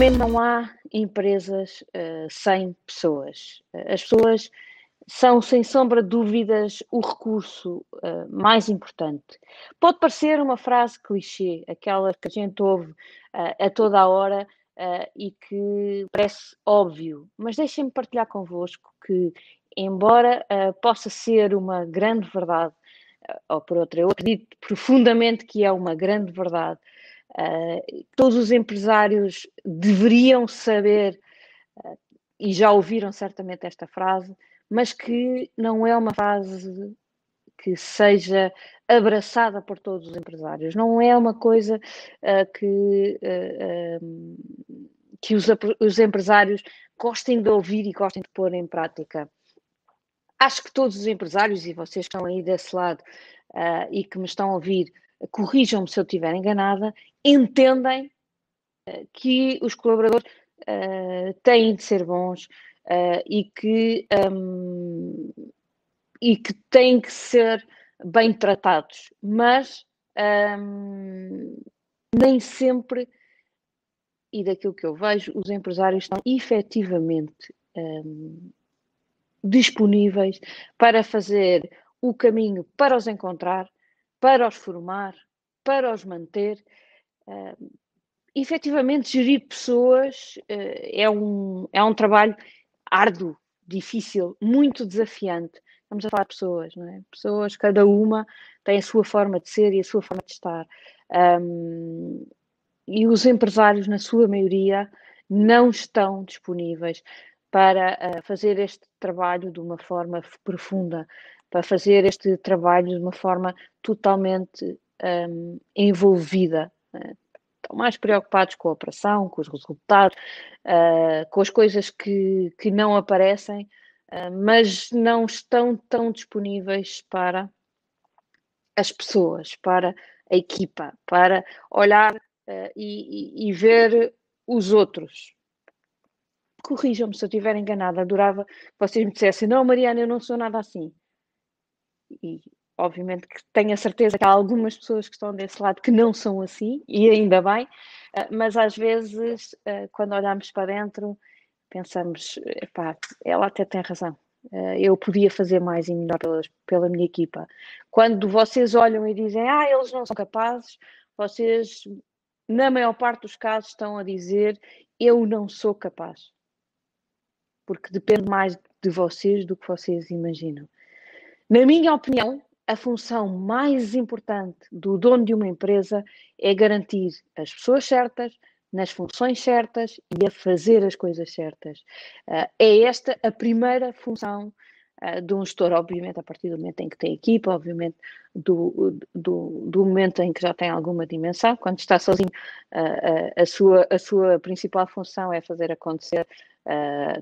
Definitivamente não há empresas uh, sem pessoas. As pessoas são, sem sombra de dúvidas, o recurso uh, mais importante. Pode parecer uma frase clichê, aquela que a gente ouve uh, a toda a hora e que parece óbvio, mas deixem-me partilhar convosco que, embora possa ser uma grande verdade, ou por outra, eu acredito profundamente que é uma grande verdade, todos os empresários deveriam saber, e já ouviram certamente esta frase, mas que não é uma frase que seja abraçada por todos os empresários. Não é uma coisa uh, que, uh, uh, que os, os, empresários gostem de ouvir e gostem de pôr em prática. Acho que todos os empresários, e vocês estão aí desse lado e que me estão a ouvir, corrijam-me se eu estiver enganada, entendem que os colaboradores têm de ser bons, uh, e, que, um, e que têm que ser bem tratados, mas um, nem sempre, e daquilo que eu vejo, os empresários estão efetivamente um, disponíveis para fazer o caminho para os encontrar, para os formar, para os manter. Uh, efetivamente, gerir pessoas uh, é, um, é um trabalho árduo, difícil, muito desafiante. Estamos a falar de pessoas, não é? Pessoas, cada uma tem a sua forma de ser e a sua forma de estar. Um, e os empresários, na sua maioria, não estão disponíveis para uh, fazer este trabalho de uma forma profunda, para fazer este trabalho de uma forma totalmente um, envolvida. Né? estão mais preocupados com a operação, com os resultados, uh, com as coisas que, que não aparecem, uh, mas não estão tão disponíveis para as pessoas, para a equipa, para olhar uh, e, e, ver os outros. Corrijam-me se eu estiver enganada, adorava que vocês me dissessem: não, Mariana, eu não sou nada assim. E obviamente que tenho a certeza que há algumas pessoas que estão desse lado que não são assim, e ainda bem, eh, mas às vezes, eh, quando olhamos para dentro, pensamos, epá, ela até tem razão. Eh, eu podia fazer mais e melhor pela, pela minha equipa. Quando vocês olham e dizem, ah, eles não são capazes, vocês, na maior parte dos casos, estão a dizer, eu não sou capaz. Porque depende mais de vocês do que vocês imaginam. Na minha opinião, a função mais importante do dono de uma empresa é garantir as pessoas certas, nas funções certas e a fazer as coisas certas. Uh, é esta a primeira função uh, de um gestor, obviamente, a partir do momento em que tem equipa, obviamente, do, do, do momento em que já tem alguma dimensão. Quando está sozinho, uh, a, sua, a sua principal função é fazer acontecer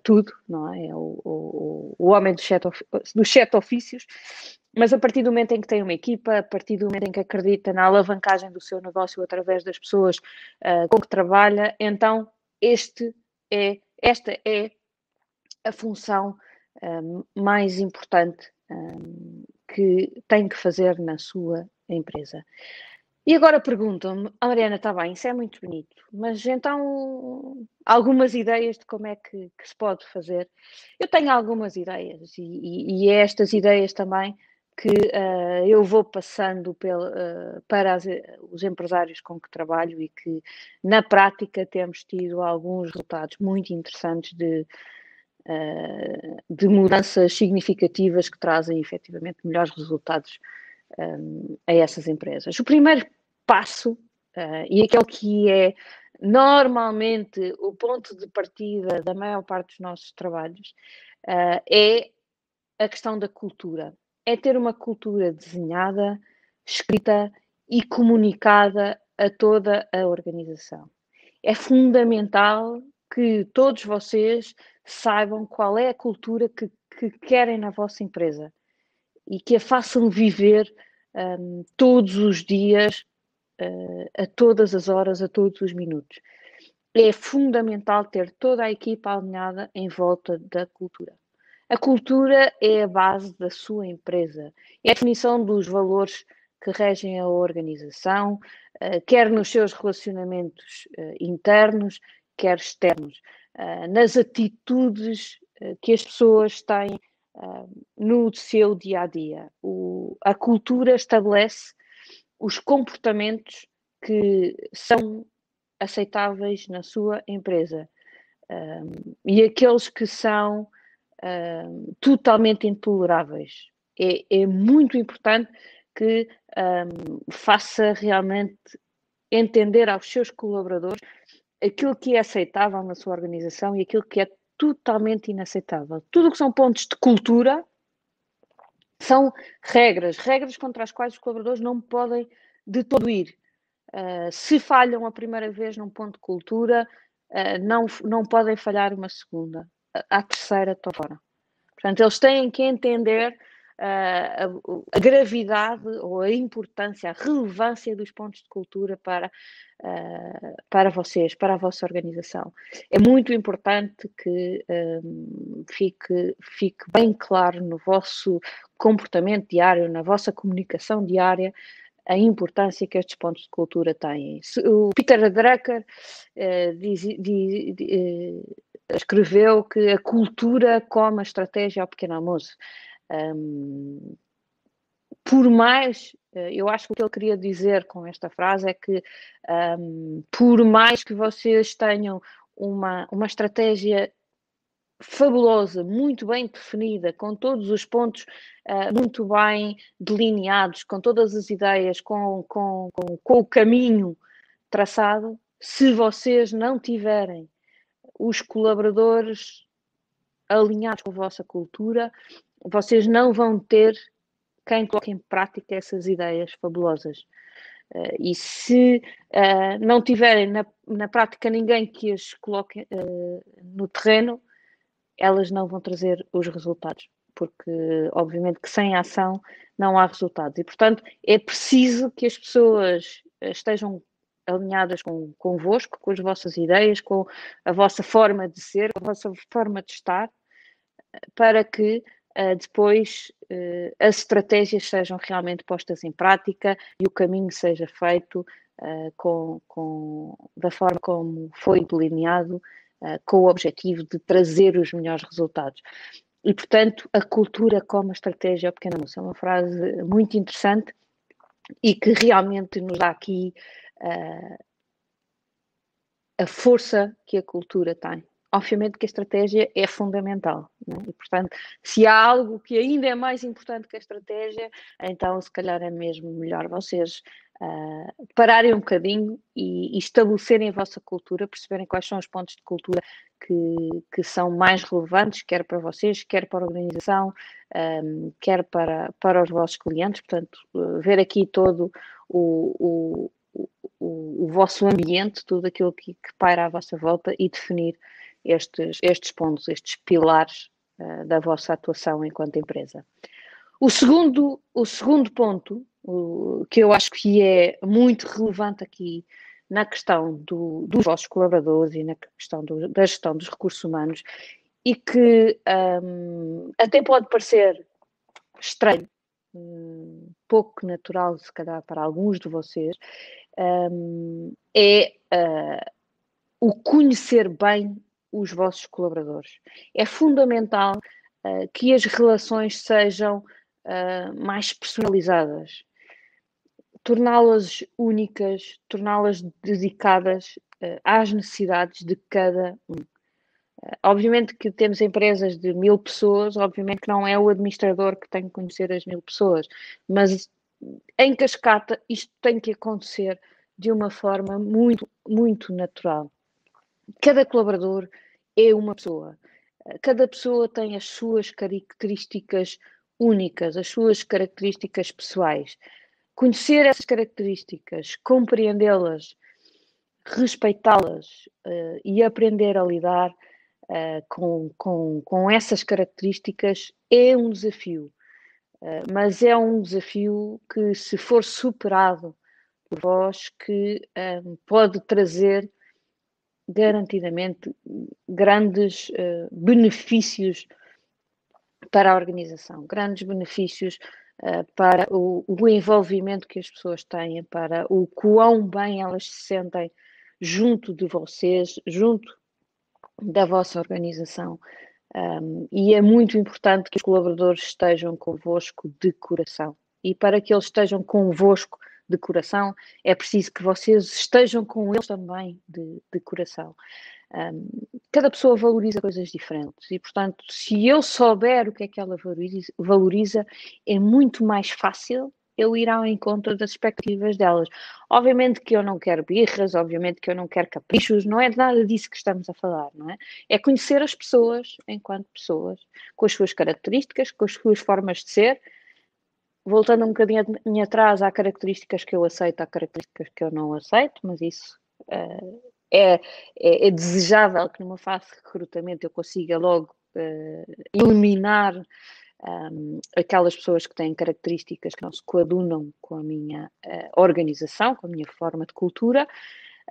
tudo, não é? é o, o, o homem dos sete, dos sete ofícios mas a partir do momento em que tem uma equipa, a partir do momento em que acredita na alavancagem do seu negócio através das pessoas uh, com que trabalha, então este é, esta é a função ah, mais importante ah, que tem que fazer na sua empresa. E agora perguntam-me, Mariana, está bem, isso é muito bonito, mas então algumas ideias de como é que, que se pode fazer. Eu tenho algumas ideias e, e, e estas ideias também que uh, eu vou passando uh, para as, os empresários com que trabalho e que, na prática, temos tido alguns resultados muito interessantes de, uh, de mudanças significativas que trazem efetivamente melhores resultados um, a essas empresas. O primeiro passo, e aquele que é normalmente o ponto de partida da maior parte dos nossos trabalhos, é a questão da cultura é ter uma cultura desenhada, escrita e comunicada a toda a organização. É fundamental que todos vocês saibam qual é a cultura que, que querem na vossa empresa e que a façam viver um, todos os dias, uh, a todas as horas, a todos os minutos. É fundamental ter toda a equipa alinhada em volta da cultura. A cultura é a base da sua empresa, é a definição dos valores que regem a organização, eh, quer nos seus relacionamentos eh, internos, quer externos, nas atitudes que as pessoas têm no seu dia a dia. A cultura estabelece os comportamentos que são aceitáveis na sua empresa. E aqueles que são totalmente intoleráveis. É, é, muito importante que um, faça realmente entender aos seus colaboradores aquilo que é aceitável na sua organização e aquilo que é totalmente inaceitável. Tudo o que são pontos de cultura são regras, regras contra as quais os colaboradores não podem de todo ir. Uh, se falham a primeira vez num ponto de cultura, uh, não, não podem falhar uma segunda. A terceira estão fora. Portanto, eles têm que entender a, a, gravidade ou a importância, a relevância dos pontos de cultura para, uh, para vocês, para a vossa organização. É muito importante que um, fique, fique bem claro no vosso comportamento diário, na vossa comunicação diária, a importância que estes pontos de cultura têm. O Peter Drucker uh, diz, diz, diz, uh, escreveu que a cultura come a estratégia ao pequeno almoço. Um, por mais, eh, eu acho que o que ele queria dizer com esta frase é que, um, por mais que vocês tenham uma, uma estratégia fabulosa, muito bem definida, com todos os pontos uh, muito bem delineados, com todas as ideias, com, com, com, com o caminho traçado, se vocês não tiverem os colaboradores alinhados com a vossa cultura, vocês não vão ter quem coloque em prática essas ideias fabulosas. Uh, e se uh, não tiverem na, na, prática ninguém que as coloque uh, no terreno, elas não vão trazer os resultados, porque obviamente que sem ação não há resultados. E portanto é preciso que as pessoas estejam alinhadas com, convosco, com as vossas ideias, com a vossa forma de ser, com a vossa forma de estar, para que uh, depois uh, as estratégias sejam realmente postas em prática e o caminho seja feito uh, com, com, da forma como foi delineado, com o objetivo de trazer os melhores resultados. E, portanto, a cultura como a estratégia ao pequeno almoço é uma frase muito interessante e que realmente nos dá aqui uh, a força que a cultura tem obviamente que a estratégia é fundamental. É? E, portanto, se há algo que ainda é mais importante que a estratégia, então se calhar é mesmo melhor vocês uh, pararem um bocadinho e, e, estabelecerem a vossa cultura, perceberem quais são os pontos de cultura que, que são mais relevantes, quer para vocês, quer para a organização, um, quer para, para os vossos clientes. Portanto, uh, ver aqui todo o, o, o, o, vosso ambiente, tudo aquilo que, que paira à vossa volta e definir estes, estes pontos, estes pilares uh, da vossa atuação enquanto empresa. O segundo, o segundo ponto, o, que eu acho que é muito relevante aqui na questão do, dos vossos colaboradores e na questão do, da gestão dos recursos humanos, e que um, até pode parecer estranho, um, pouco natural, se calhar, para alguns de vocês, um, é uh, o conhecer bem os vossos colaboradores. É fundamental uh, que as relações sejam uh, mais personalizadas, torná-las únicas, torná-las dedicadas às necessidades de cada um. Obviamente que temos empresas de mil pessoas, obviamente que não é o administrador que tem que conhecer as mil pessoas, mas em cascata isto tem que acontecer de uma forma muito, muito natural. Cada colaborador é uma pessoa. Cada pessoa tem as suas características únicas, as suas características pessoais. Conhecer essas características, compreendê-las, respeitá-las uh, e aprender a lidar uh, com, com, com essas características é um desafio. Uh, mas é um desafio que, se for superado por vós, que pode trazer garantidamente grandes uh, benefícios para a organização, grandes benefícios uh, para o, o, envolvimento que as pessoas têm, para o quão bem elas se sentem junto de vocês, junto da vossa organização. Um, e é muito importante que os colaboradores estejam convosco de coração. E para que eles estejam convosco de coração, é preciso que vocês estejam com eles também de, de coração. Um, cada pessoa valoriza coisas diferentes e, portanto, se eu souber o que é que ela valoriza, valoriza é muito mais fácil eu ir ao encontro das expectativas delas. Obviamente que eu não quero birras, obviamente que eu não quero caprichos, não é nada disso que estamos a falar, não é? É conhecer as pessoas enquanto pessoas, com as suas características, com as suas formas de ser. Voltando um bocadinho atrás, há características que eu aceito, há características que eu não aceito, mas isso uh, é, é, é, desejável que numa fase de recrutamento eu consiga logo uh, eliminar um, aquelas pessoas que têm características que não se coadunam com a minha uh, organização, com a minha forma de cultura,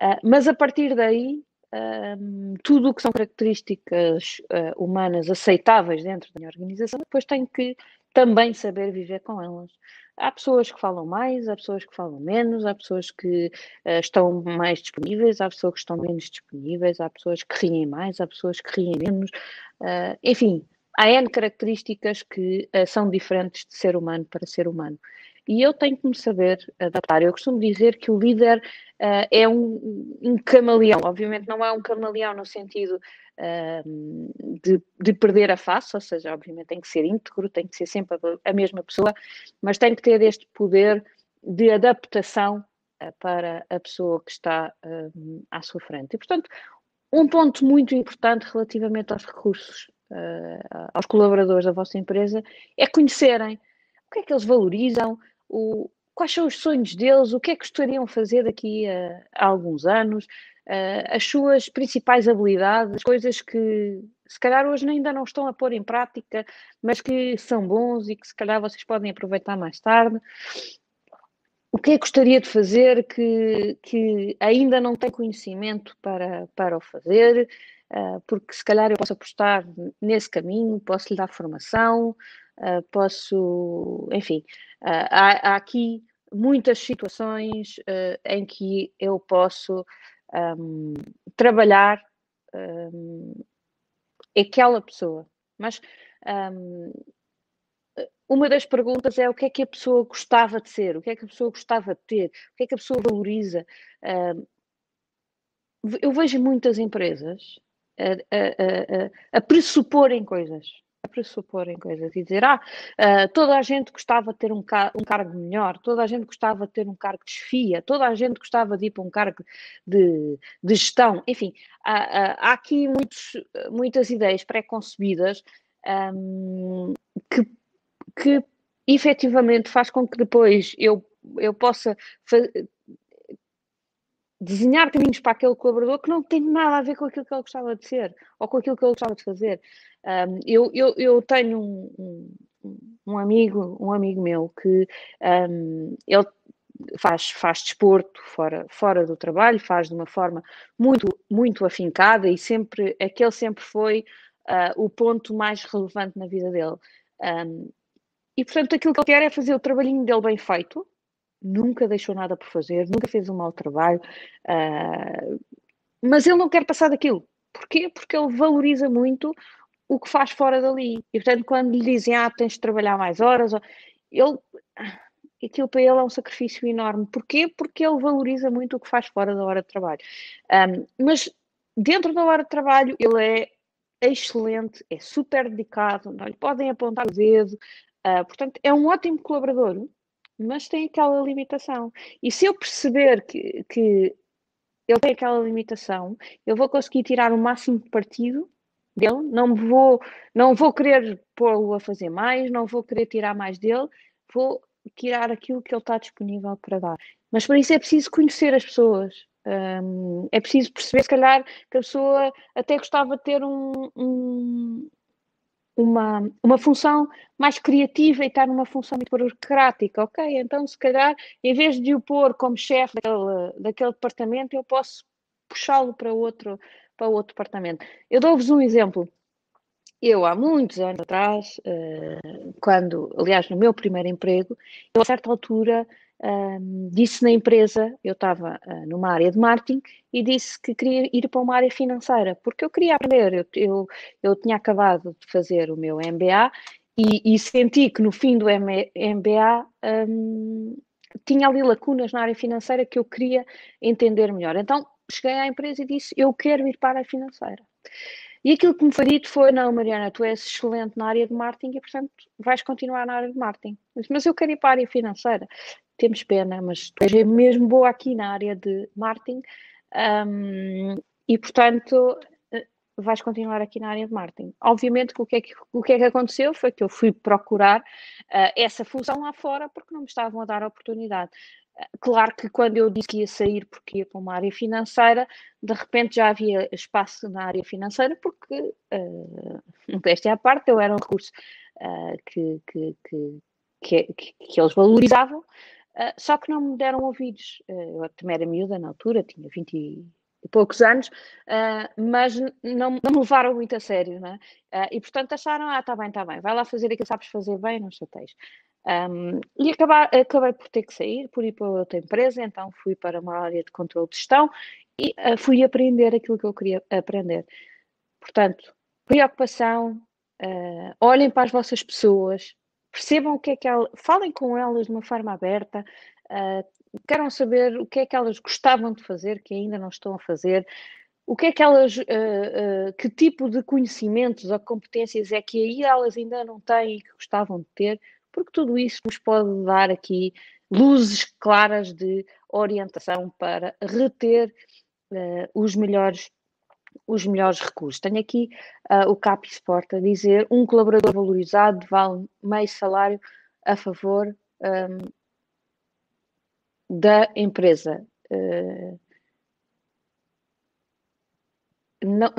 uh, mas a partir daí, um, tudo o que são características uh, humanas aceitáveis dentro da minha organização, depois tenho que também saber viver com elas. Há pessoas que falam mais, há pessoas que falam menos, há pessoas que uh, estão mais disponíveis, há pessoas que estão menos disponíveis, há pessoas que riem mais, há pessoas que riem menos. Uh, enfim, há N características que uh, são diferentes de ser humano para ser humano. E eu tenho que me saber adaptar. Eu costumo dizer que o líder uh, é um, um, camaleão. Obviamente não é um camaleão no sentido uh, de, de, perder a face, ou seja, obviamente tem que ser íntegro, tem que ser sempre a, a mesma pessoa, mas tem que ter este poder de adaptação uh, para a pessoa que está à sua frente. E, portanto, um ponto muito importante relativamente aos recursos uh, aos colaboradores da vossa empresa é conhecerem o que é que eles valorizam, o, quais são os sonhos deles, o que é que gostariam de fazer daqui a, a alguns anos, uh, as suas principais habilidades, coisas que se calhar hoje ainda não estão a pôr em prática, mas que são bons e que se calhar vocês podem aproveitar mais tarde. O que é que gostaria de fazer que, que ainda não tem conhecimento para, para o fazer? Ah, porque se calhar eu posso apostar nesse caminho, posso lhe dar formação, ah, posso, enfim, ah, há, há, aqui muitas situações em que eu posso um, trabalhar um, aquela pessoa. Mas um, uma das perguntas é o que é que a pessoa gostava de ser, o que é que a pessoa gostava de ter, o que é que a pessoa valoriza. eu vejo muitas empresas a, a, a, pressuporem coisas. A pressuporem coisas e dizer, ah, uh, toda a gente gostava de ter um, um, cargo melhor, toda a gente gostava de ter um cargo de chefia, toda a gente gostava de ir para um cargo de, de gestão. Enfim, há, há aqui muitos, muitas ideias pré-concebidas um, que, que efetivamente faz com que depois eu, eu possa desenhar caminhos para aquele colaborador que não tem nada a ver com aquilo que ele gostava de ser ou com aquilo que ele gostava de fazer. Um, eu, eu, eu, tenho um, um, um, amigo, um amigo meu que ele faz, faz desporto fora, fora do trabalho, faz de uma forma muito, muito afincada e sempre aquele sempre foi uh, o ponto mais relevante na vida dele. e portanto aquilo que ele quer é fazer o trabalhinho dele bem feito, nunca deixou nada por fazer, nunca fez um mau trabalho, uh, mas ele não quer passar daquilo. Porquê? Porque ele valoriza muito o que faz fora dali. E portanto, quando lhe dizem, ah, tens de trabalhar mais horas, ele, aquilo para ele é um sacrifício enorme. Porquê? Porque ele valoriza muito o que faz fora da hora de trabalho. Um, mas dentro da hora de trabalho, ele é excelente, é super dedicado, não lhe podem apontar o dedo, uh, portanto, é um ótimo colaborador mas tem aquela limitação. E se eu perceber que, que ele tem aquela limitação, eu vou conseguir tirar o máximo de partido dele, não vou, não vou querer pô-lo a fazer mais, não vou querer tirar mais dele, vou tirar aquilo que ele está disponível para dar. Mas para isso é preciso conhecer as pessoas. Um, é preciso perceber, se calhar, que a pessoa até gostava de ter um, um, uma, uma função mais criativa e estar numa função muito burocrática. Ok, então se calhar, em vez de o pôr como chefe daquele, daquele departamento, eu posso puxá-lo para outro, para outro departamento. Eu dou-vos um exemplo. Eu, há muitos anos atrás, eh, quando, aliás, no meu primeiro emprego, eu, a certa altura, um, disse na empresa, eu estava uh, numa área de marketing e disse que queria ir para uma área financeira, porque eu queria aprender. Eu, eu, eu tinha acabado de fazer o meu MBA e, e senti que no fim do MBA um, tinha ali lacunas na área financeira que eu queria entender melhor. Então cheguei à empresa e disse: Eu quero ir para a área financeira. E aquilo que me foi dito foi: Não, Mariana, tu és excelente na área de marketing e, portanto, vais continuar na área de marketing. disse, Mas eu quero ir para a área financeira. Temos pena, mas tu és mesmo boa aqui na área de marketing um, e, portanto, eh, vais continuar aqui na área de marketing. Obviamente o que é que, o que, é que aconteceu foi que eu fui procurar uh, essa função lá fora porque não me estavam a dar a oportunidade. Claro que quando eu disse que ia sair porque ia para uma área financeira, de repente já havia espaço na área financeira, porque, uh, é a parte, eu era um recurso uh, que, que, que, que, que eles valorizavam, uh, só que não me deram ouvidos. Uh, eu também era miúda na altura, tinha 20 e poucos anos, mas não, não me levaram muito a sério, né? e portanto acharam, ah, está bem, está bem, vai lá fazer aquilo que sabes fazer bem, não chateias. Um, e acabar, acabei por ter que sair, por ir para outra empresa, então fui para uma área de controle de gestão e uh, fui aprender aquilo que eu queria aprender. Portanto, preocupação, uh, olhem para as vossas pessoas, percebam o que é que elas, falem com elas de uma forma aberta, uh, queiram saber o que é que elas gostavam de fazer, que ainda não estão a fazer, o que é que elas, uh, uh, que tipo de conhecimentos ou competências é que aí elas ainda não têm e que gostavam de ter, porque tudo isso nos pode dar aqui luzes claras de orientação para reter uh, os melhores os melhores recursos. Tenho aqui uh, o CAP Sport a dizer um colaborador valorizado vale meio salário a favor um, da empresa. Uh, não,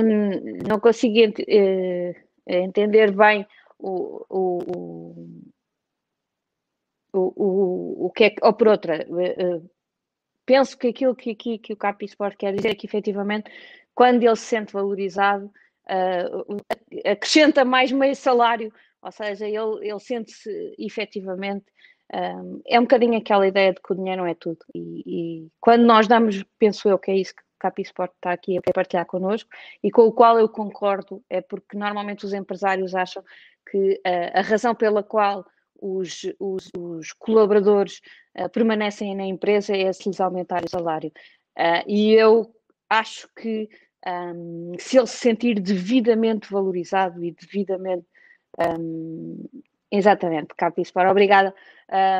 não consigo ent uh, entender bem o, o, o, o, o que é que, ou por outra, uh, penso que aquilo que, que, que o Capi Sport quer dizer é que efetivamente quando ele se sente valorizado uh, acrescenta mais meio salário, ou seja, ele, ele sente-se efetivamente um, é um bocadinho aquela ideia de que o dinheiro não é tudo. E, e, quando nós damos, penso eu que é isso que o Capi Sport está aqui a partilhar connosco e com o qual eu concordo, é porque normalmente os empresários acham que uh, a razão pela qual os, os, os colaboradores uh, permanecem na empresa é se lhes aumentar o salário. Uh, e eu acho que um, se ele se sentir devidamente valorizado e devidamente. Um, exatamente, Capispar, obrigada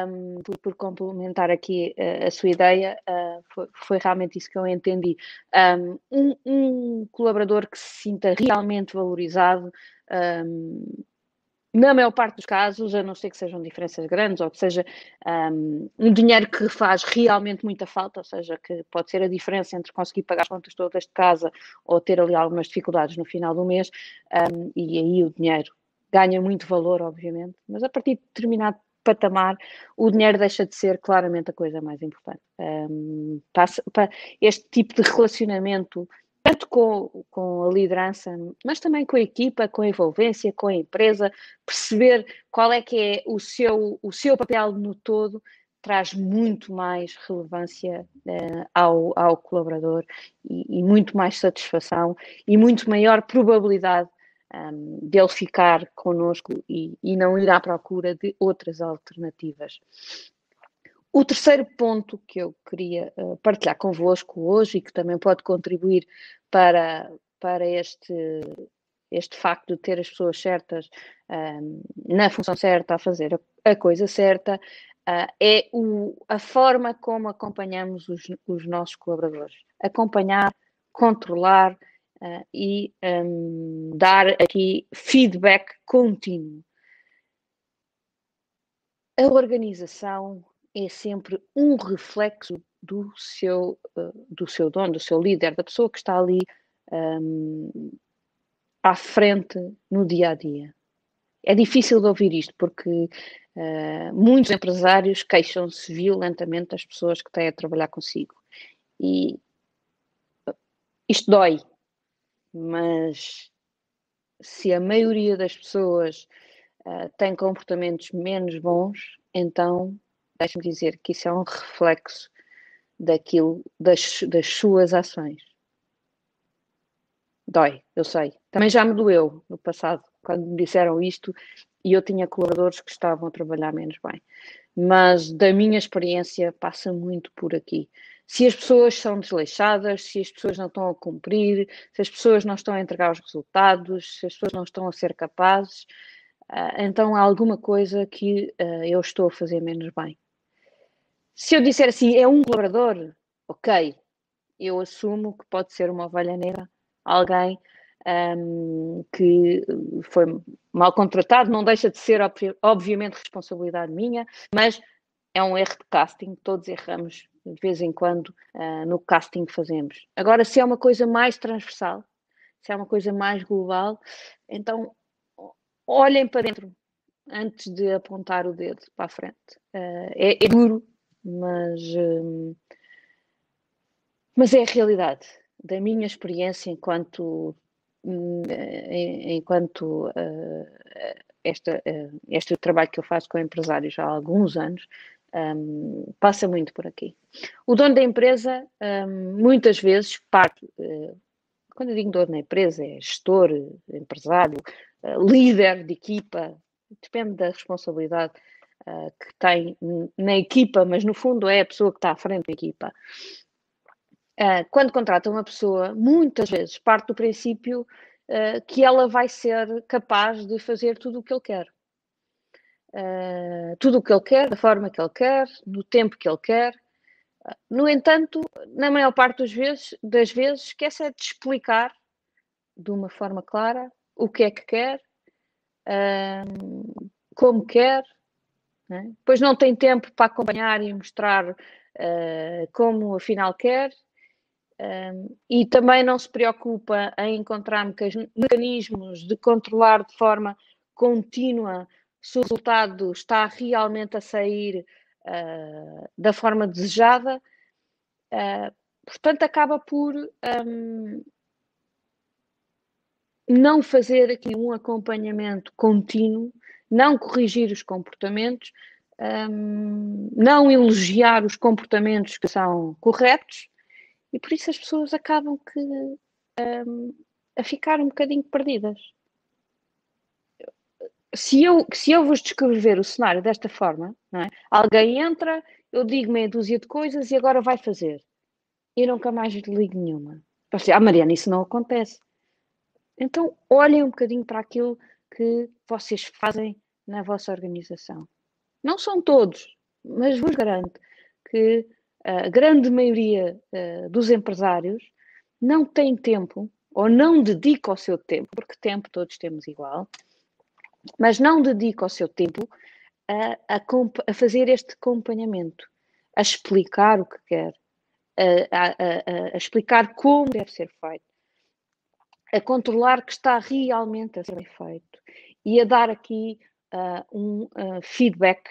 um, por, por, complementar aqui uh, a sua ideia, uh, foi, foi, realmente isso que eu entendi. Um, um, colaborador que se sinta realmente valorizado na maior parte dos casos, a não ser que sejam diferenças grandes ou que seja um, um, dinheiro que faz realmente muita falta, ou seja, que pode ser a diferença entre conseguir pagar as contas todas de casa ou ter ali algumas dificuldades no final do mês, um, e aí o dinheiro ganha muito valor, obviamente, mas a partir de determinado patamar, o dinheiro deixa de ser claramente a coisa mais importante. Um, passa, este tipo de relacionamento tanto com, com a liderança, mas também com a equipa, com a envolvência, com a empresa, perceber qual é que é o seu, o seu papel no todo, traz muito mais relevância uh, ao, ao colaborador e, e, muito mais satisfação e muito maior probabilidade um, ehm, dele ficar connosco e, e não ir à procura de outras alternativas. O terceiro ponto que eu queria uh, partilhar convosco hoje e que também pode contribuir para, para este, este facto de ter as pessoas certas um, na função certa, a fazer a, coisa certa, uh, é o, a forma como acompanhamos os, os nossos colaboradores. Acompanhar, controlar uh, e um, dar aqui feedback contínuo. A organização é sempre um reflexo do seu, uh, do seu dono, do seu líder, da pessoa que está ali um, à frente no dia a dia. É difícil de ouvir isto porque uh, muitos empresários queixam-se violentamente das pessoas que têm a trabalhar consigo. E isto dói, mas se a maioria das pessoas uh, tem comportamentos menos bons, então deixe-me dizer que isso é um reflexo daquilo, das, das suas ações. Dói, eu sei. Também já me doeu no passado, quando me disseram isto e eu tinha colaboradores que estavam a trabalhar menos bem. Mas da minha experiência passa muito por aqui. Se as pessoas são desleixadas, se as pessoas não estão a cumprir, se as pessoas não estão a entregar os resultados, se as pessoas não estão a ser capazes, ah, então há alguma coisa que ah, eu estou a fazer menos bem. Se eu disser assim, é um colaborador, ok, eu assumo que pode ser uma ovelha negra, alguém um, que foi mal contratado, não deixa de ser, obviamente, responsabilidade minha, mas é um erro de casting, todos erramos de vez em quando uh, no casting que fazemos. Agora, se é uma coisa mais transversal, se é uma coisa mais global, então olhem para dentro antes de apontar o dedo para a frente. Uh, é, é, duro, mas, uh, mas é a realidade da minha experiência enquanto hum, enquanto esta, este trabalho que eu faço com empresários há alguns anos um, passa muito por aqui. O dono da empresa, um, muitas vezes, parte, uh, quando eu digo dono da empresa, é gestor, empresário, uh, líder de equipa, depende da responsabilidade uh, que tem na equipa, mas no fundo é a pessoa que está à frente da equipa. quando contrata uma pessoa, muitas vezes parte do princípio que ela vai ser capaz de fazer tudo o que ele quer uh, tudo o que ele quer, da forma que ele quer, no tempo que ele quer. No entanto, na maior parte das vezes, das vezes esquece de explicar de uma forma clara o que é que quer, uh, como quer, né? depois não tem tempo para acompanhar e mostrar uh, como afinal quer, e também não se preocupa em encontrar mecanismos de controlar de forma contínua se o resultado está realmente a sair uh, da forma desejada, uh, portanto, acaba por um, não fazer aqui um acompanhamento contínuo, não corrigir os comportamentos, um, não elogiar os comportamentos que são corretos, e por isso as pessoas acabam que, um, a ficar um bocadinho perdidas se eu, se eu vos descrever o cenário desta forma, é? alguém entra, eu digo meia dúzia de coisas e agora vai fazer. E nunca mais ligo nenhuma. Você, ah, Mariana, isso não acontece. Então, olhem um bocadinho para aquilo que vocês fazem na vossa organização. Não são todos, mas vos garanto que a grande maioria uh, dos empresários não tem tempo ou não dedica o seu tempo, porque tempo todos temos igual, mas não dedica o seu tempo a, a, a fazer este acompanhamento, a explicar o que quer, a, a, explicar como deve ser feito, a controlar que está realmente a ser feito e a dar aqui uh, um uh, feedback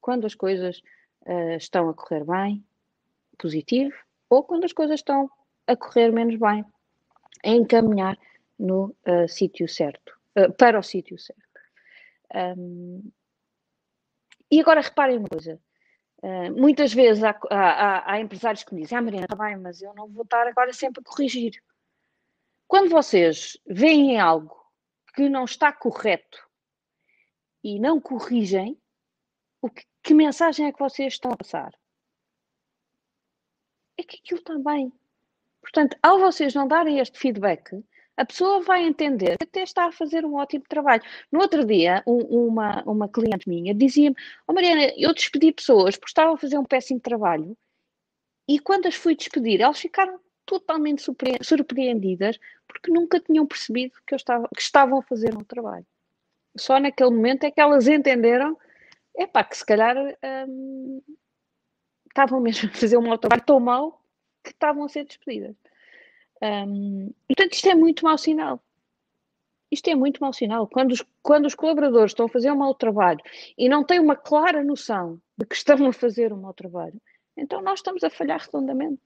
quando as coisas uh, estão a correr bem, positivo, ou quando as coisas estão a correr menos bem, a encaminhar no sítio certo, para o sítio certo. Um, e agora reparem uma coisa. Muitas vezes há, há, há, empresários que me dizem, ah Mariana, está bem, mas eu não vou estar agora sempre a corrigir. Quando vocês veem algo que não está correto e não corrigem, o que, que mensagem é que vocês estão a passar? É que aquilo está bem. Portanto, ao vocês não darem este feedback, a pessoa vai entender que até está a fazer um ótimo trabalho. No outro dia, um, uma, uma cliente minha dizia-me: oh Mariana, eu despedi pessoas porque estavam a fazer um péssimo trabalho e quando as fui despedir, elas ficaram totalmente surpreendidas porque nunca tinham percebido que, eu estava, que estavam a fazer um trabalho. Só naquele momento é que elas entenderam epá, que se calhar hum, estavam mesmo a fazer um trabalho tão mau que estavam a ser despedidas. Um, portanto, isto é muito mau sinal. Isto é muito mau sinal. Quando os, quando os colaboradores estão a fazer um mau trabalho e não têm uma clara noção de que estão a fazer um mau trabalho, então nós estamos a falhar redondamente.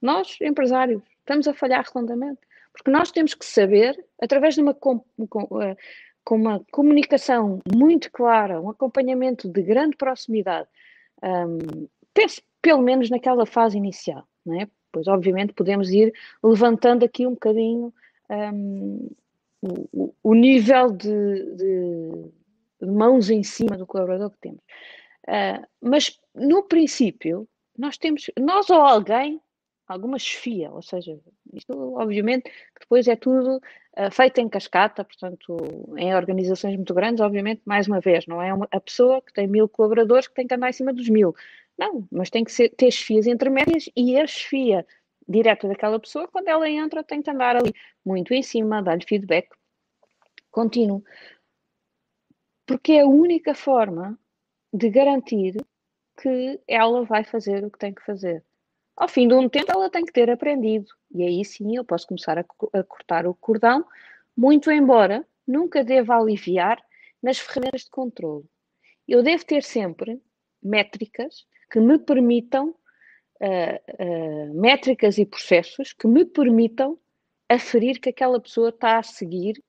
Nós, empresários, estamos a falhar redondamente. Porque nós temos que saber, através de uma, com, com, eh, uma comunicação muito clara, um acompanhamento de grande proximidade Um, pense pelo menos naquela fase inicial, não é? Pois, obviamente, podemos ir levantando aqui um bocadinho um, o, o, nível de, de, de, mãos em cima do colaborador que temos. Uh, mas, no princípio, nós temos, nós ou alguém, alguma chefia, ou seja, isto obviamente depois é tudo uh, feito em cascata, portanto, em organizações muito grandes, obviamente, mais uma vez, não é uma, a pessoa que tem mil colaboradores que tem que andar em cima dos mil. Não, mas tem que ser, ter chefias intermédias e a chefia direta daquela pessoa, quando ela entra, tem que andar ali muito em cima, dar-lhe feedback contínuo. Porque é a única forma de garantir que ela vai fazer o que tem que fazer. Ao fim de um tempo, ela tem que ter aprendido. E aí sim eu posso começar a, a cortar o cordão, muito embora nunca deva aliviar nas ferramentas de controle. Eu devo ter sempre métricas que me permitam, uh, uh, métricas e processos que me permitam aferir que aquela pessoa está a seguir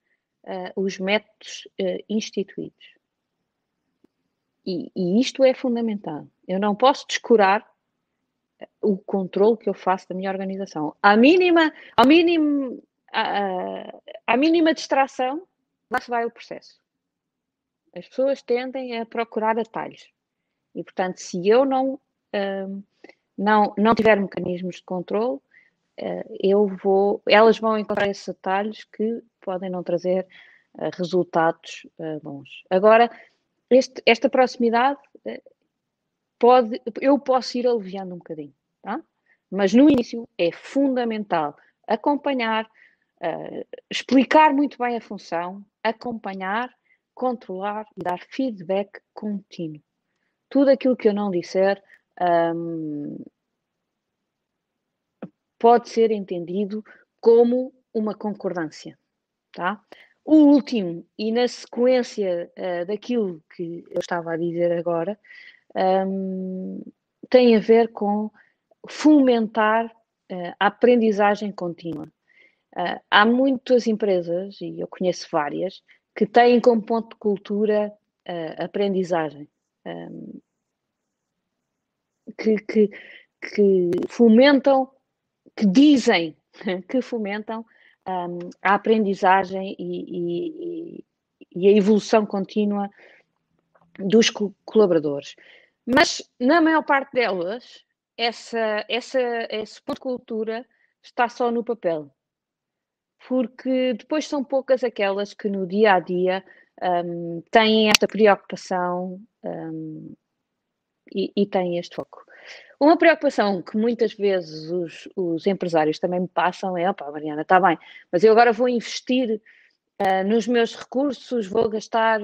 uh, os métodos instituídos. E, e, isto é fundamental. Eu não posso descurar o controle que eu faço da minha organização. À mínima, ao mínimo, à, à mínima distração, lá se vai o processo. As pessoas tendem a procurar atalhos. E, portanto, se eu não, uh, não, não tiver mecanismos de controle, uh, eu vou, elas vão encontrar esses atalhos que podem não trazer uh, resultados bons. Agora, este, esta proximidade pode, eu posso ir aliviando um bocadinho, tá? Mas no início é fundamental acompanhar, explicar muito bem a função, acompanhar, controlar e dar feedback contínuo tudo aquilo que eu não disser um, pode ser entendido como uma concordância, tá? O último, e na sequência uh, daquilo que eu estava a dizer agora, um, tem a ver com fomentar uh, a aprendizagem contínua. Uh, há muitas empresas, e eu conheço várias, que têm como ponto de cultura a aprendizagem um, que, que, que, fomentam, que dizem que fomentam um, a aprendizagem e, e, e, a evolução contínua dos co colaboradores. Mas, na maior parte delas, essa, essa, esse ponto de cultura está só no papel. Porque depois são poucas aquelas que no dia a dia um, têm esta preocupação um, e, e têm este foco. Uma preocupação que muitas vezes os, os empresários também me passam é: opá, Mariana, está bem, mas eu agora vou investir uh, nos meus recursos, vou gastar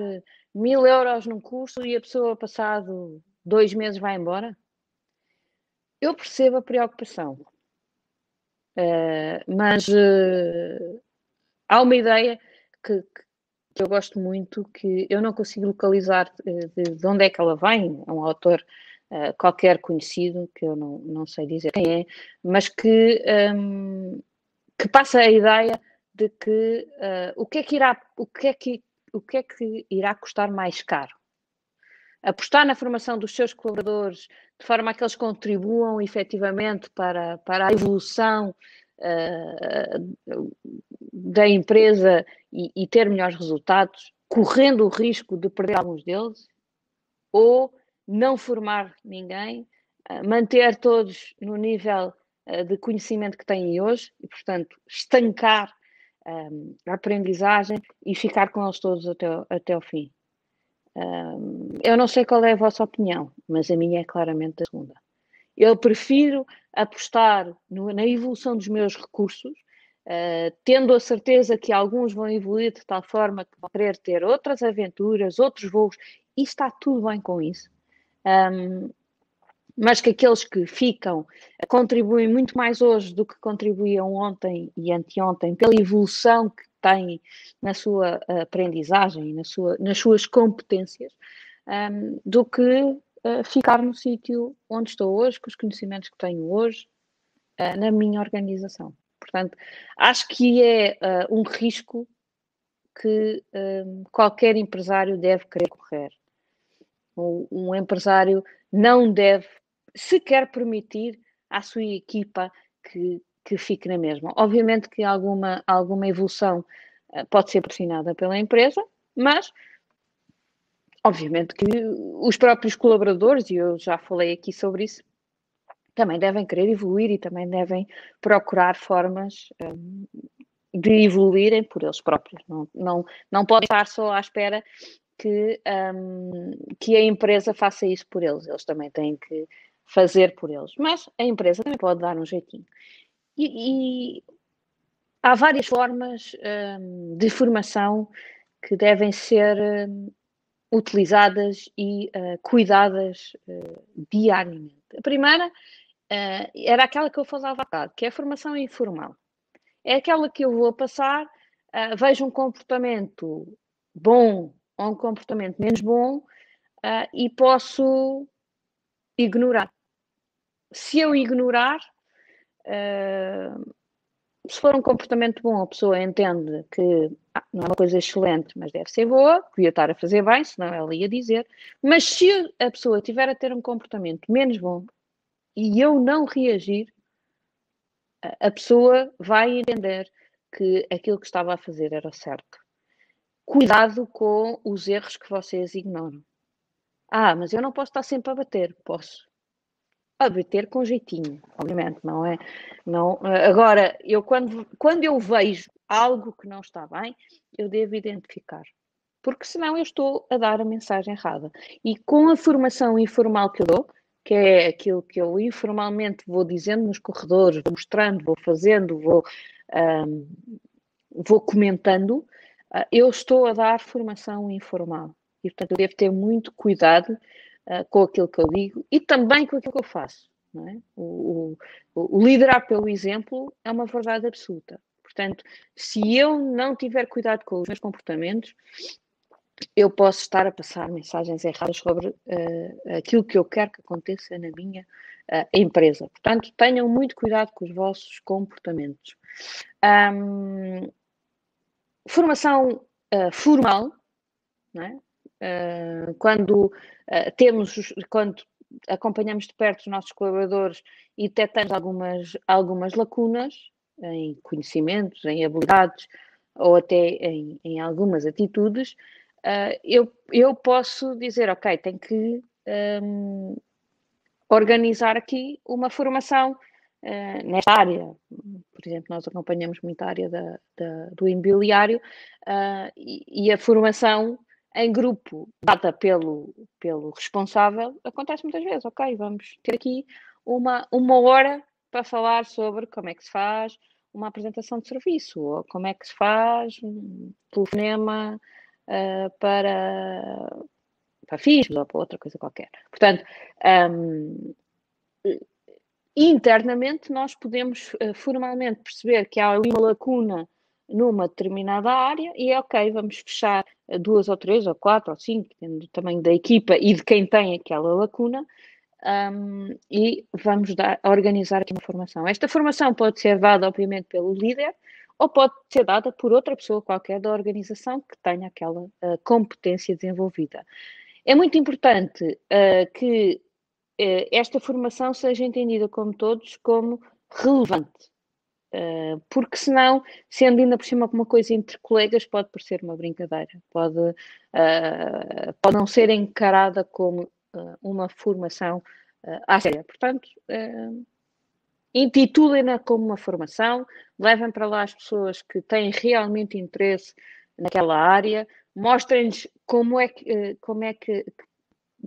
mil euros num curso e a pessoa, passado dois meses, vai embora? Eu percebo a preocupação, uh, mas uh, há uma ideia que, que eu gosto muito, que eu não consigo localizar de, de onde é que ela vem, é um autor uh, qualquer conhecido, que eu não, não sei dizer quem é, mas que, um, que passa a ideia de que o, que é que irá, o, que é que, o que é que irá custar mais caro? Apostar na formação dos seus colaboradores de forma a que eles contribuam efetivamente para, para a evolução uh, da empresa e, e, ter melhores resultados, correndo o risco de perder alguns deles, ou não formar ninguém, uh, manter todos no nível uh, de conhecimento que têm hoje e, portanto, estancar a aprendizagem e ficar com eles todos até, até o fim. Eu não sei qual é a vossa opinião, mas a minha é claramente a segunda. Eu prefiro apostar no, na evolução dos meus recursos, uh, tendo a certeza que alguns vão evoluir de tal forma que vão querer ter outras aventuras, outros voos, e está tudo bem com isso. Um, mas que aqueles que ficam contribuem muito mais hoje do que contribuíam ontem e anteontem pela evolução que têm na sua aprendizagem, na sua, nas suas competências, um, do que uh, ficar no sítio onde estou hoje, com os conhecimentos que tenho hoje, uh, na minha organização. Portanto, acho que é uh, um risco que qualquer empresário deve querer correr. Um empresário não deve sequer permitir à sua equipa que, que fique na mesma. Obviamente que alguma, alguma evolução uh, pode ser patrocinada pela empresa, mas obviamente que os próprios colaboradores, e eu já falei aqui sobre isso, também devem querer evoluir e também devem procurar formas um, de evoluírem por eles próprios. Não, não, não podem estar só à espera que, um, que a empresa faça isso por eles. Eles também têm que fazer por eles. Mas a empresa também pode dar um jeitinho. E, e há várias formas um, de formação que devem ser um, utilizadas e uh, cuidadas uh, diariamente. A primeira uh, era aquela que eu falava há que é a formação informal. É aquela que eu vou passar, vejo um comportamento bom ou um comportamento menos bom e posso ignorar. Se eu ignorar, se for um comportamento bom, a pessoa entende que ah, não é uma coisa excelente, mas deve ser boa, podia estar a fazer bem, senão ela ia dizer. Mas se a pessoa tiver a ter um comportamento menos bom e eu não reagir, a pessoa vai entender que aquilo que estava a fazer era certo. Cuidado com os erros que vocês ignoram. Ah, mas eu não posso estar sempre a bater. Posso a bater com jeitinho, obviamente, não é? Não, agora, eu quando, quando eu vejo algo que não está bem, eu devo identificar. Porque senão eu estou a dar a mensagem errada. E com a formação informal que eu dou, que é aquilo que eu informalmente vou dizendo nos corredores, vou mostrando, vou fazendo, vou, um, vou comentando, uh, eu estou a dar formação informal. E, portanto, eu devo ter muito cuidado uh, com aquilo que eu digo e também com aquilo que eu faço. É? O, o, o, liderar pelo exemplo é uma verdade absoluta. Portanto, se eu não tiver cuidado com os meus comportamentos, eu posso estar a passar mensagens erradas sobre uh, aquilo que eu quero que aconteça na minha uh, empresa. Portanto, tenham muito cuidado com os vossos comportamentos. Um, formação uh, formal, é? Quando temos, quando acompanhamos de perto os nossos colaboradores e detectamos algumas, algumas lacunas em conhecimentos, em habilidades ou até em, em algumas atitudes, uh, eu, eu posso dizer, ok, tenho que um, organizar aqui uma formação uh, nesta área. Por exemplo, nós acompanhamos muito a área da, da, do imobiliário uh, e, e, a formação em grupo dada pelo, pelo responsável acontece muitas vezes. Ok, vamos ter aqui uma, uma hora para falar sobre como é que se faz uma apresentação de serviço, ou como é que se faz um telefonema uh, para, para FISMos ou para outra coisa qualquer. Portanto, um, internamente nós podemos uh, formalmente perceber que há uma lacuna numa determinada área e é ok, vamos fechar duas ou três ou quatro ou cinco, dependendo do tamanho da equipa e de quem tem aquela lacuna, um, e vamos dar, organizar aqui uma formação. Esta formação pode ser dada, obviamente, pelo líder ou pode ser dada por outra pessoa qualquer da organização que tenha aquela uh, competência desenvolvida. É muito importante uh, que uh, esta formação seja entendida como todos como relevante, porque senão, sendo ainda por cima uma coisa entre colegas, pode parecer uma brincadeira, pode, pode não ser encarada como uma formação à séria. Portanto, intitulem-na como uma formação, levem para lá as pessoas que têm realmente interesse naquela área, mostrem-lhes como é que, como é que,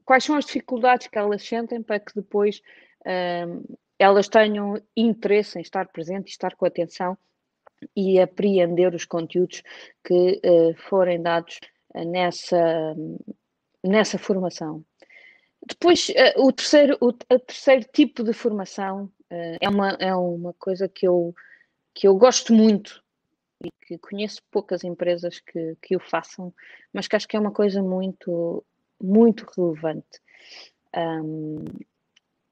quais são as dificuldades que elas sentem para que depois elas tenham interesse em estar presente, estar com atenção e apreender os conteúdos que uh, forem dados nessa, nessa formação. Depois, uh, o, terceiro, o terceiro tipo de formação Uh, é, uma, é uma coisa que eu, que eu gosto muito e que conheço poucas empresas que, que o façam, mas que acho que é uma coisa muito, muito relevante. Um,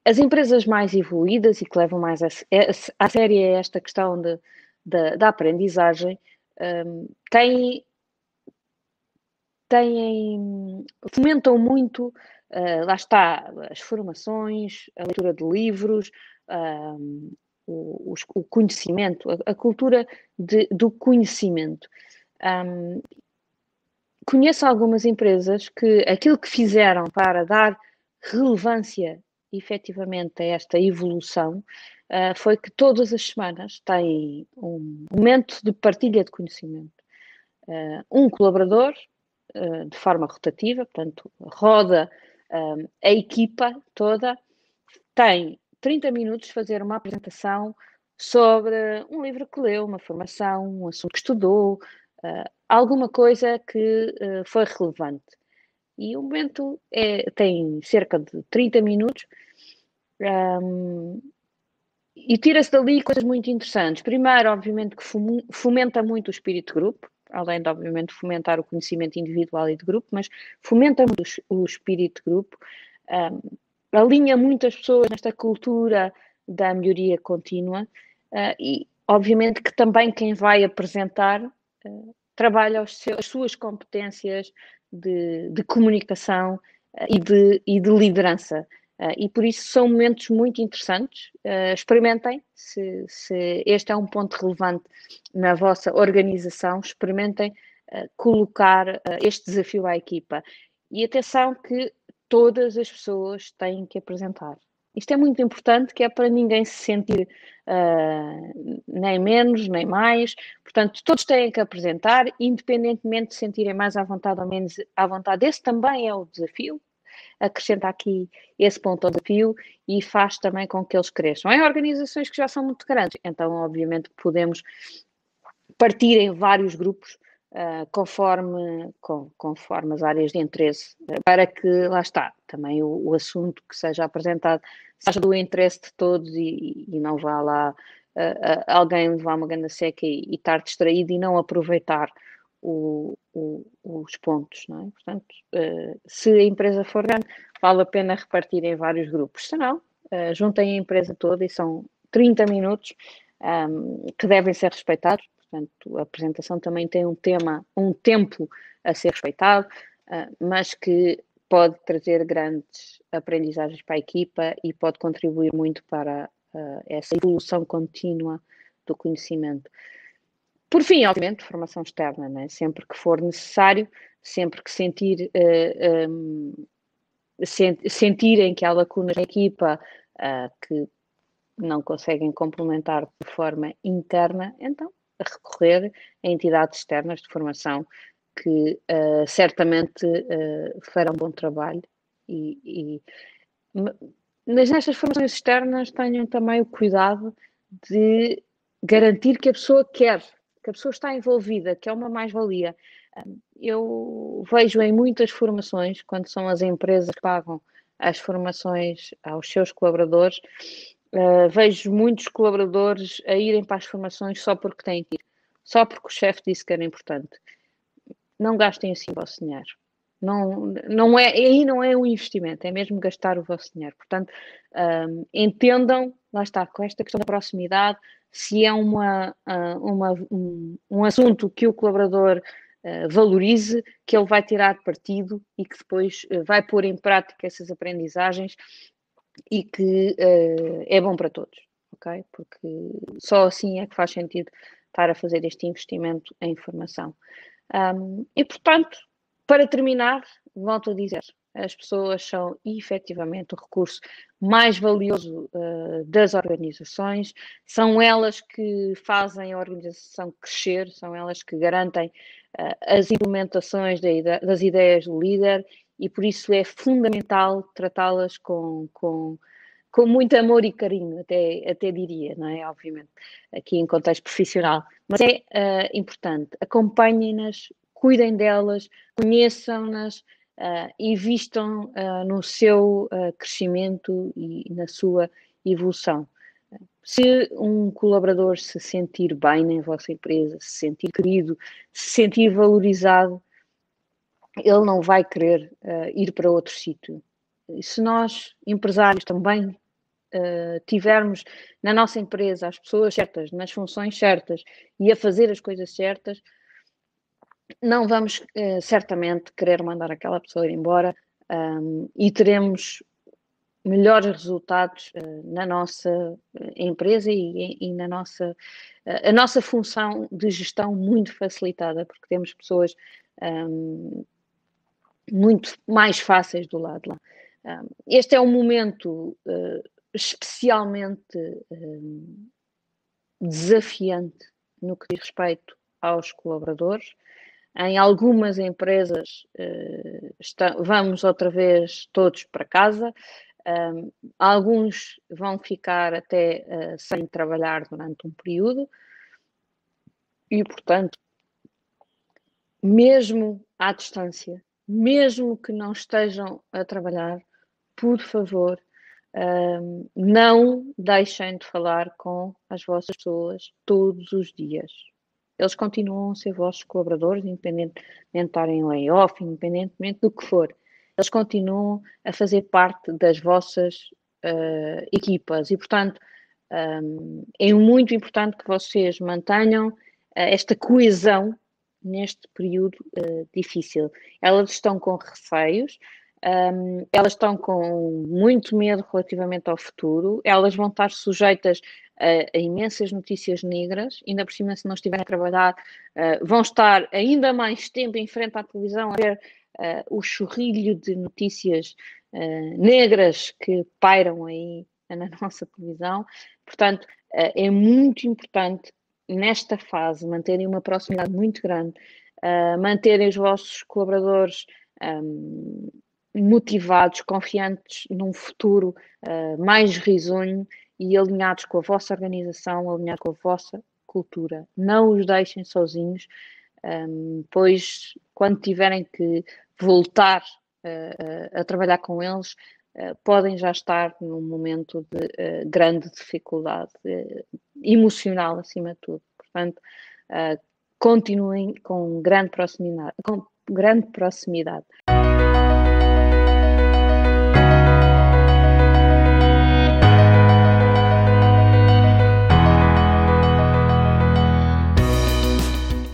as empresas mais evoluídas e que levam mais a, a, a sério esta questão de, de, da aprendizagem um, têm, têm, fomentam muito uh, lá está, as formações, a leitura de livros, um, o, o, conhecimento, a, a cultura de, do conhecimento. Um, conheço algumas empresas que aquilo que fizeram para dar relevância efetivamente a esta evolução uh, foi que todas as semanas têm um momento de partilha de conhecimento. Uh, um colaborador, uh, de forma rotativa, portanto, roda a equipa toda, tem 30 minutos fazer uma apresentação sobre um livro que leu, uma formação, um assunto que estudou, alguma coisa que foi relevante. E o momento é, tem cerca de 30 minutos. Um, e tira-se dali coisas muito interessantes. Primeiro, obviamente, que fomenta muito o espírito de grupo, além de, obviamente, fomentar o conhecimento individual e de grupo, mas fomenta muito o espírito de grupo, um, alinha muitas pessoas nesta cultura da melhoria contínua. Uh, e, obviamente, que também quem vai apresentar uh, trabalha seus, as suas competências de, de comunicação uh, e, de, e de liderança. Uh, e por isso são momentos muito interessantes. Uh, experimentem, se, se, este é um ponto relevante na vossa organização, experimentem uh, colocar este desafio à equipa. E atenção que todas as pessoas têm que apresentar. Isto é muito importante, que é para ninguém se sentir nem menos, nem mais. Portanto, todos têm que apresentar, independentemente de sentirem mais à vontade ou menos à vontade. Esse também é o desafio, acrescenta aqui esse ponto ao desafio e faz também com que eles cresçam. Em organizações que já são muito grandes, então, obviamente, podemos partir em vários grupos uh, conforme, com, conforme as áreas de interesse, para que, lá está, também o, o assunto que seja apresentado seja do interesse de todos e, e não vá lá uh, alguém levar uma ganda seca e, e estar distraído e não aproveitar o, o, os pontos, não é? Portanto, se a empresa for grande, vale a pena repartir em vários grupos. Se não, juntem a empresa toda e são 30 minutos um, que devem ser respeitados. Portanto, a apresentação também tem um tema, um tempo a ser respeitado, uh, mas que pode trazer grandes aprendizagens para a equipa e pode contribuir muito para essa evolução contínua do conhecimento. Por fim, obviamente, formação externa, né? sempre que for necessário, sempre que sentir, uh, eh, um, sent, sentirem que há lacunas na equipa uh, que não conseguem complementar de forma interna, então recorrer a entidades externas de formação que uh, certamente farão bom trabalho e, e mas nestas formações externas tenham também o cuidado de garantir que a pessoa quer que a pessoa está envolvida, que é uma mais-valia. Eu vejo em muitas formações, quando são as empresas que pagam as formações aos seus colaboradores, uh, vejo muitos colaboradores a irem para as formações só porque têm que ir, só porque o chefe disse que era importante. Não gastem assim o vosso dinheiro. Não, não é, aí não é um investimento, é mesmo gastar o vosso dinheiro. Portanto, um, entendam, lá está, com esta questão da proximidade, se é uma, ah, uma, um, um assunto que o colaborador uh, valorize, que ele vai tirar partido e que depois vai pôr em prática essas aprendizagens e que uh, é bom para todos, ok? Porque só assim é que faz sentido estar a fazer este investimento em formação. Um, e, portanto, para terminar, volto a dizer, as pessoas são efetivamente o recurso mais valioso uh, das organizações, são elas que fazem a organização crescer, são elas que garantem uh, as implementações das ideias do líder e por isso é fundamental tratá-las com, com, com muito amor e carinho, até, até diria, não é? Obviamente, aqui em contexto profissional. Mas é uh, importante, acompanhem-nas, cuidem delas, conheçam-nas, uh, investam uh, no seu crescimento e na sua evolução. Se um colaborador se sentir bem na vossa empresa, se sentir querido, se sentir valorizado, ele não vai querer ir para outro sítio. Se nós, empresários, também tivermos na nossa empresa as pessoas certas, nas funções certas e a fazer as coisas certas, não vamos uh, certamente querer mandar aquela pessoa ir embora um, e teremos melhores resultados uh, na nossa empresa e, e na nossa uh, a nossa função de gestão muito facilitada porque temos pessoas um, muito mais fáceis do lado lá. Este é um momento uh, especialmente desafiante no que diz respeito aos colaboradores. Em algumas empresas está, vamos outra vez todos para casa, alguns vão ficar até uh, sem trabalhar durante um período e, portanto, mesmo à distância, mesmo que não estejam a trabalhar, por favor, não deixem de falar com as vossas pessoas todos os dias. Eles continuam a ser vossos colaboradores, independentemente de estarem em layoff, independentemente do que for. Eles continuam a fazer parte das vossas uh, equipas e, portanto, um, é muito importante que vocês mantenham uh, esta coesão neste período uh, difícil. Elas estão com receios, um, elas estão com muito medo relativamente ao futuro, elas vão estar sujeitas a, a imensas notícias negras, ainda por cima, se não estiverem a trabalhar, uh, vão estar ainda mais tempo em frente à televisão a ver uh, o chorrilho de notícias negras que pairam aí na nossa televisão. Portanto, é muito importante nesta fase manterem uma proximidade muito grande, manterem os vossos colaboradores. Um, motivados, confiantes num futuro uh, mais risonho e alinhados com a vossa organização, alinhados com a vossa cultura. Não os deixem sozinhos, um, pois quando tiverem que voltar uh, a trabalhar com eles, uh, podem já estar num momento de grande dificuldade emocional, acima de tudo. Portanto, continuem com grande proximidade. Com grande proximidade.